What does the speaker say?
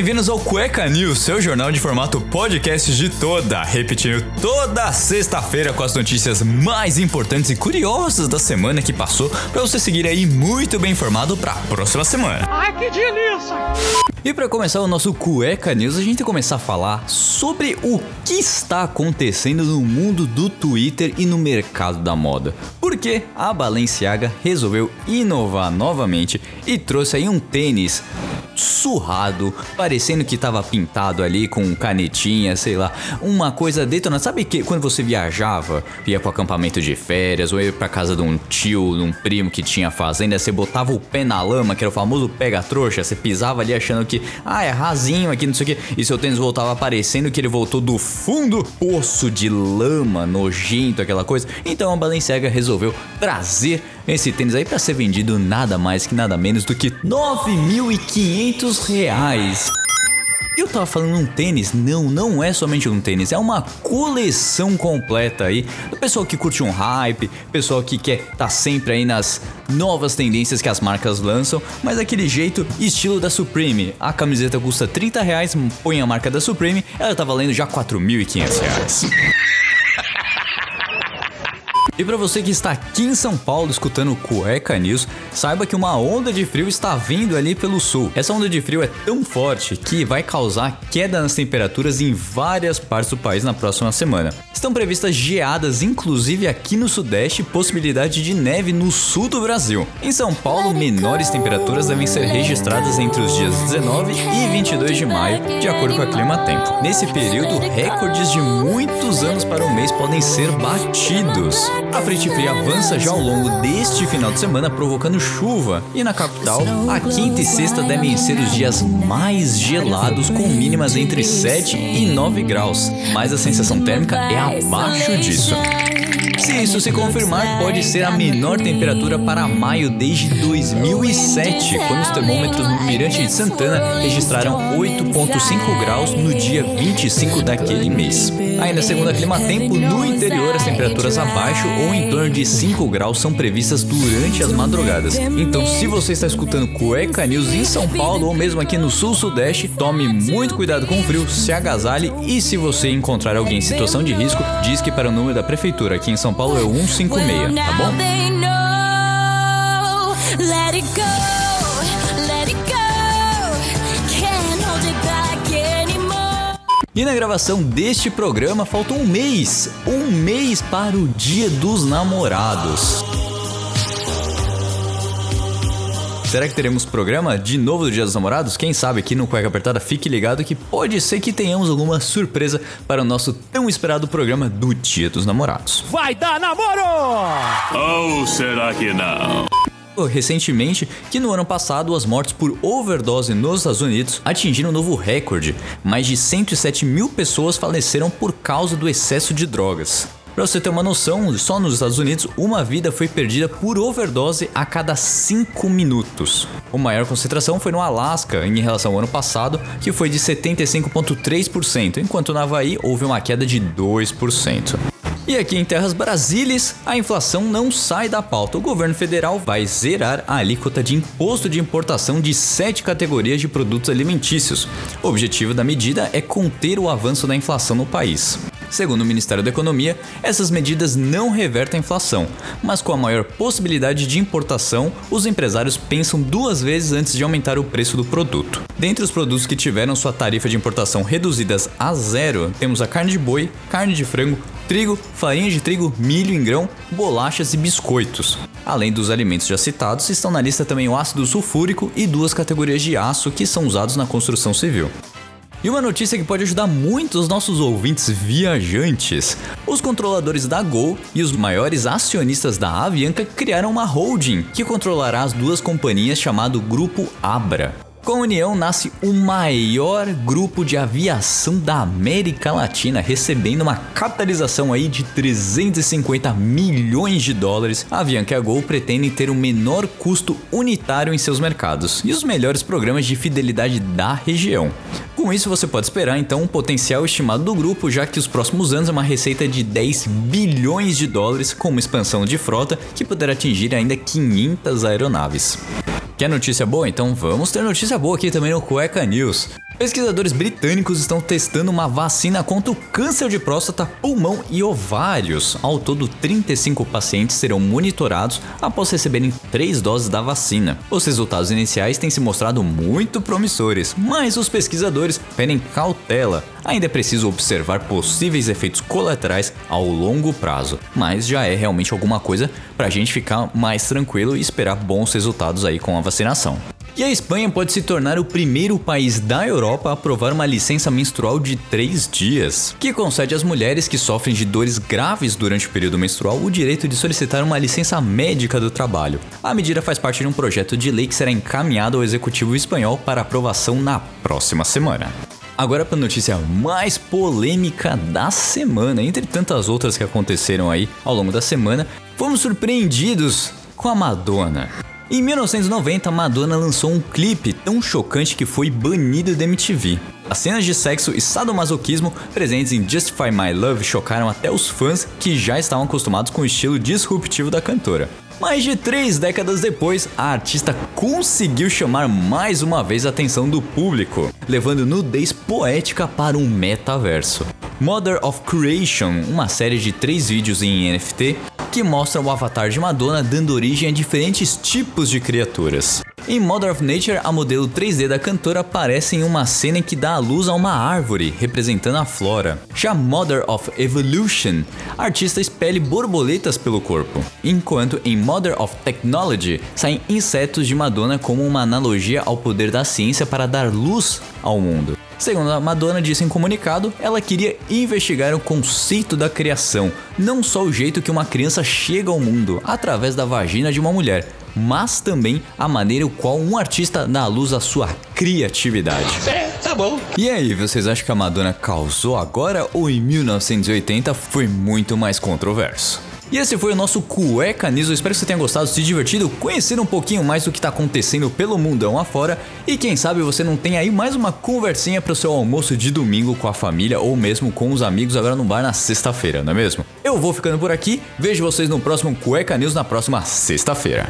bem-vindos ao Cueca News, seu jornal de formato podcast de toda, repetindo toda sexta-feira com as notícias mais importantes e curiosas da semana que passou, para você seguir aí muito bem informado para a próxima semana. Ai, que delícia! E para começar o nosso Cueca News, a gente começar a falar sobre o que está acontecendo no mundo do Twitter e no mercado da moda. Porque a Balenciaga resolveu inovar novamente e trouxe aí um tênis surrado, parecendo que tava pintado ali com canetinha, sei lá, uma coisa detonada. Sabe que quando você viajava, ia pro acampamento de férias, ou ia pra casa de um tio, de um primo que tinha fazenda, você botava o pé na lama, que era o famoso pega-trouxa, você pisava ali achando que, ah, é rasinho aqui, não sei o que, e seu tênis voltava aparecendo que ele voltou do fundo poço de lama, nojento, aquela coisa. Então a Balenciaga resolveu trazer esse tênis aí para ser vendido nada mais que nada menos do que 9.500 reais. Eu tava falando um tênis? Não, não é somente um tênis, é uma coleção completa aí. Do pessoal que curte um hype, pessoal que quer tá sempre aí nas novas tendências que as marcas lançam, mas daquele jeito, estilo da Supreme. A camiseta custa 30 reais, põe a marca da Supreme, ela tá valendo já 4.500 reais. E para você que está aqui em São Paulo escutando Cueca News, saiba que uma onda de frio está vindo ali pelo sul. Essa onda de frio é tão forte que vai causar queda nas temperaturas em várias partes do país na próxima semana. Estão previstas geadas, inclusive aqui no sudeste, e possibilidade de neve no sul do Brasil. Em São Paulo, menores temperaturas devem ser registradas entre os dias 19 e 22 de maio, de acordo com a Clima Tempo. Nesse período, recordes de muitos anos para o mês podem ser batidos. A frente fria avança já ao longo deste final de semana, provocando chuva. E na capital, a quinta e sexta devem ser os dias mais gelados, com mínimas entre 7 e 9 graus. Mas a sensação térmica é abaixo disso. Se isso se confirmar, pode ser a menor temperatura para maio desde 2007, quando os termômetros no Mirante de Santana registraram 8,5 graus no dia 25 daquele mês. Ainda segundo a Clima Tempo, no interior as temperaturas abaixo ou em torno de 5 graus são previstas durante as madrugadas. Então, se você está escutando Cueca News em São Paulo ou mesmo aqui no sul-sudeste, tome muito cuidado com o frio, se agasalhe e se você encontrar alguém em situação de risco, diz que para o número da prefeitura aqui em São Paulo é o 156, tá bom? Let it go, let it go. E na gravação deste programa falta um mês, um mês para o Dia dos Namorados. Será que teremos programa de novo do Dia dos Namorados? Quem sabe aqui no Cueca Apertada, fique ligado que pode ser que tenhamos alguma surpresa para o nosso tão esperado programa do Dia dos Namorados. Vai dar namoro! Ou será que não? recentemente que no ano passado as mortes por overdose nos Estados Unidos atingiram um novo recorde. Mais de 107 mil pessoas faleceram por causa do excesso de drogas. Para você ter uma noção, só nos Estados Unidos uma vida foi perdida por overdose a cada 5 minutos. A maior concentração foi no Alasca em relação ao ano passado, que foi de 75,3%, enquanto na Havaí houve uma queda de 2%. E aqui em terras brasílias, a inflação não sai da pauta. O governo federal vai zerar a alíquota de imposto de importação de sete categorias de produtos alimentícios. O objetivo da medida é conter o avanço da inflação no país. Segundo o Ministério da Economia, essas medidas não revertem a inflação, mas com a maior possibilidade de importação, os empresários pensam duas vezes antes de aumentar o preço do produto. Dentre os produtos que tiveram sua tarifa de importação reduzidas a zero, temos a carne de boi, carne de frango, trigo, farinha de trigo, milho em grão, bolachas e biscoitos. Além dos alimentos já citados, estão na lista também o ácido sulfúrico e duas categorias de aço que são usados na construção civil. E uma notícia que pode ajudar muito os nossos ouvintes viajantes. Os controladores da Gol e os maiores acionistas da Avianca criaram uma holding que controlará as duas companhias chamado Grupo Abra. Com a união nasce o maior grupo de aviação da América Latina, recebendo uma capitalização aí de 350 milhões de dólares. A Avianca e a Gol pretendem ter o menor custo unitário em seus mercados e os melhores programas de fidelidade da região. Com isso, você pode esperar então um potencial estimado do grupo, já que os próximos anos é uma receita de 10 bilhões de dólares, com uma expansão de frota que poderá atingir ainda 500 aeronaves. Quer notícia boa? Então vamos ter notícia boa aqui também no Cueca News. Pesquisadores britânicos estão testando uma vacina contra o câncer de próstata, pulmão e ovários. Ao todo, 35 pacientes serão monitorados após receberem três doses da vacina. Os resultados iniciais têm se mostrado muito promissores, mas os pesquisadores pedem cautela. Ainda é preciso observar possíveis efeitos colaterais ao longo prazo, mas já é realmente alguma coisa para a gente ficar mais tranquilo e esperar bons resultados aí com a vacinação. E a Espanha pode se tornar o primeiro país da Europa a aprovar uma licença menstrual de 3 dias, que concede às mulheres que sofrem de dores graves durante o período menstrual o direito de solicitar uma licença médica do trabalho. A medida faz parte de um projeto de lei que será encaminhado ao executivo espanhol para aprovação na próxima semana. Agora para a notícia mais polêmica da semana, entre tantas outras que aconteceram aí ao longo da semana, fomos surpreendidos com a Madonna. Em 1990, Madonna lançou um clipe tão chocante que foi banido da MTV. As cenas de sexo e sadomasoquismo presentes em Justify My Love chocaram até os fãs que já estavam acostumados com o estilo disruptivo da cantora. Mais de três décadas depois, a artista conseguiu chamar mais uma vez a atenção do público, levando nudez poética para um metaverso. Mother of Creation, uma série de três vídeos em NFT, que mostra o avatar de Madonna dando origem a diferentes tipos de criaturas. Em Mother of Nature, a modelo 3D da cantora aparece em uma cena em que dá a luz a uma árvore, representando a flora. Já Mother of Evolution, a artista espelha borboletas pelo corpo, enquanto em Mother of Technology saem insetos de Madonna como uma analogia ao poder da ciência para dar luz ao mundo. Segundo a Madonna disse em comunicado, ela queria investigar o conceito da criação, não só o jeito que uma criança chega ao mundo através da vagina de uma mulher, mas também a maneira qual um artista dá à luz a sua criatividade. É, tá bom. E aí, vocês acham que a Madonna causou agora ou em 1980 foi muito mais controverso? E esse foi o nosso Cueca. Eu espero que você tenha gostado, se divertido, conhecer um pouquinho mais do que está acontecendo pelo mundão afora. E quem sabe você não tem aí mais uma conversinha para o seu almoço de domingo com a família ou mesmo com os amigos agora no bar na sexta-feira, não é mesmo? Eu vou ficando por aqui. Vejo vocês no próximo Cueca News na próxima sexta-feira.